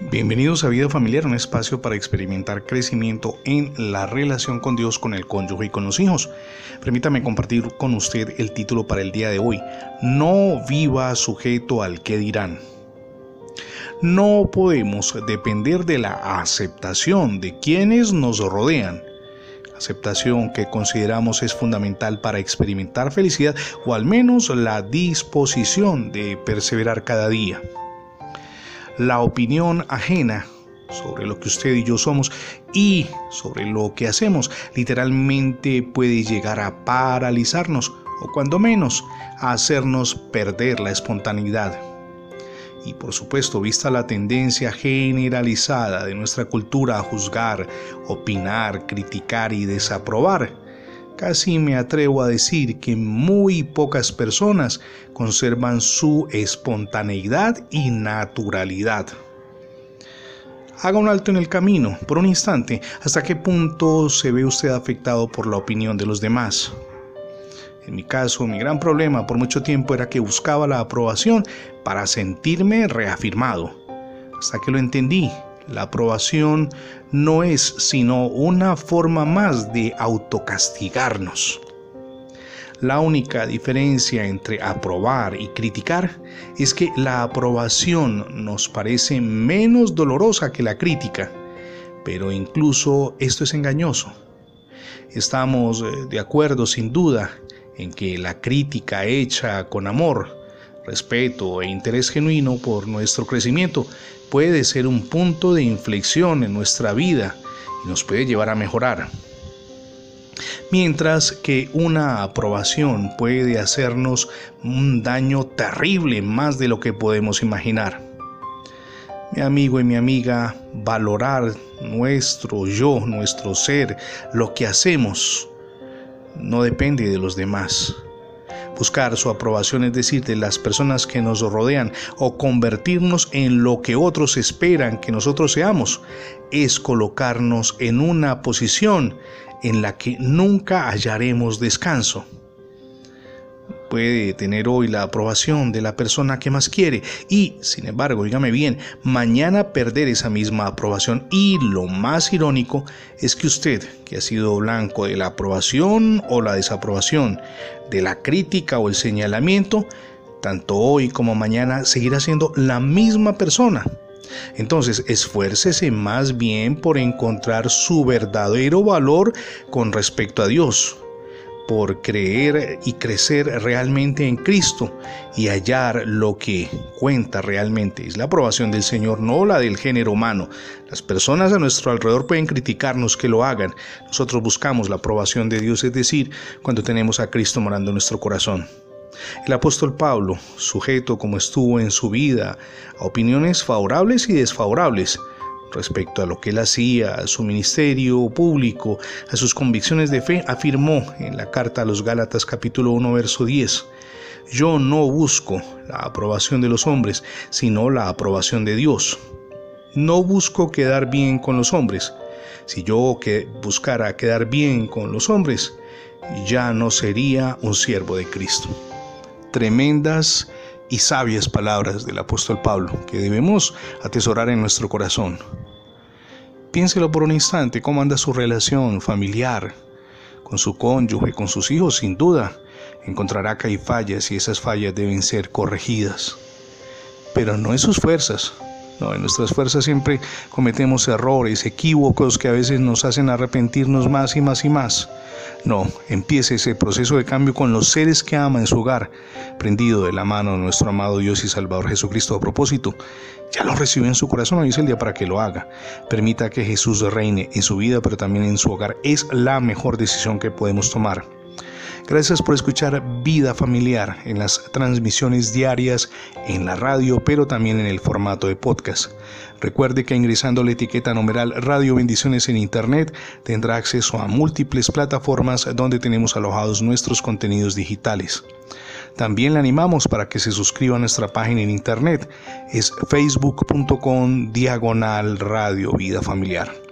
Bienvenidos a Vida Familiar, un espacio para experimentar crecimiento en la relación con Dios, con el cónyuge y con los hijos. Permítame compartir con usted el título para el día de hoy. No viva sujeto al que dirán. No podemos depender de la aceptación de quienes nos rodean. Aceptación que consideramos es fundamental para experimentar felicidad o al menos la disposición de perseverar cada día la opinión ajena sobre lo que usted y yo somos y sobre lo que hacemos literalmente puede llegar a paralizarnos o cuando menos a hacernos perder la espontaneidad. Y por supuesto, vista la tendencia generalizada de nuestra cultura a juzgar, opinar, criticar y desaprobar, Casi me atrevo a decir que muy pocas personas conservan su espontaneidad y naturalidad. Haga un alto en el camino, por un instante, hasta qué punto se ve usted afectado por la opinión de los demás. En mi caso, mi gran problema por mucho tiempo era que buscaba la aprobación para sentirme reafirmado, hasta que lo entendí la aprobación no es sino una forma más de autocastigarnos. La única diferencia entre aprobar y criticar es que la aprobación nos parece menos dolorosa que la crítica, pero incluso esto es engañoso. Estamos eh, de acuerdo sin duda en que la crítica hecha con amor, respeto e interés genuino por nuestro crecimiento puede ser un punto de inflexión en nuestra vida y nos puede llevar a mejorar. Mientras que una aprobación puede hacernos un daño terrible más de lo que podemos imaginar. Mi amigo y mi amiga, valorar nuestro yo, nuestro ser, lo que hacemos, no depende de los demás buscar su aprobación, es decir, de las personas que nos rodean, o convertirnos en lo que otros esperan que nosotros seamos, es colocarnos en una posición en la que nunca hallaremos descanso puede tener hoy la aprobación de la persona que más quiere y, sin embargo, dígame bien, mañana perder esa misma aprobación. Y lo más irónico es que usted, que ha sido blanco de la aprobación o la desaprobación, de la crítica o el señalamiento, tanto hoy como mañana seguirá siendo la misma persona. Entonces, esfuércese más bien por encontrar su verdadero valor con respecto a Dios por creer y crecer realmente en Cristo y hallar lo que cuenta realmente. Es la aprobación del Señor, no la del género humano. Las personas a nuestro alrededor pueden criticarnos que lo hagan. Nosotros buscamos la aprobación de Dios, es decir, cuando tenemos a Cristo morando en nuestro corazón. El apóstol Pablo, sujeto como estuvo en su vida a opiniones favorables y desfavorables, respecto a lo que él hacía, a su ministerio público, a sus convicciones de fe, afirmó en la carta a los Gálatas capítulo 1 verso 10, yo no busco la aprobación de los hombres, sino la aprobación de Dios. No busco quedar bien con los hombres. Si yo que buscara quedar bien con los hombres, ya no sería un siervo de Cristo. Tremendas y sabias palabras del apóstol Pablo que debemos atesorar en nuestro corazón. Piénselo por un instante, cómo anda su relación familiar con su cónyuge, con sus hijos, sin duda. Encontrará que hay fallas y esas fallas deben ser corregidas. Pero no en sus fuerzas, en nuestras fuerzas siempre cometemos errores, equívocos que a veces nos hacen arrepentirnos más y más y más. No, empiece ese proceso de cambio con los seres que ama en su hogar, prendido de la mano de nuestro amado Dios y Salvador Jesucristo. A propósito, ya lo recibió en su corazón, hoy es el día para que lo haga. Permita que Jesús reine en su vida, pero también en su hogar. Es la mejor decisión que podemos tomar. Gracias por escuchar Vida Familiar en las transmisiones diarias en la radio, pero también en el formato de podcast. Recuerde que ingresando la etiqueta numeral Radio Bendiciones en Internet tendrá acceso a múltiples plataformas donde tenemos alojados nuestros contenidos digitales. También le animamos para que se suscriba a nuestra página en internet. Es facebook.com diagonal radio vida familiar.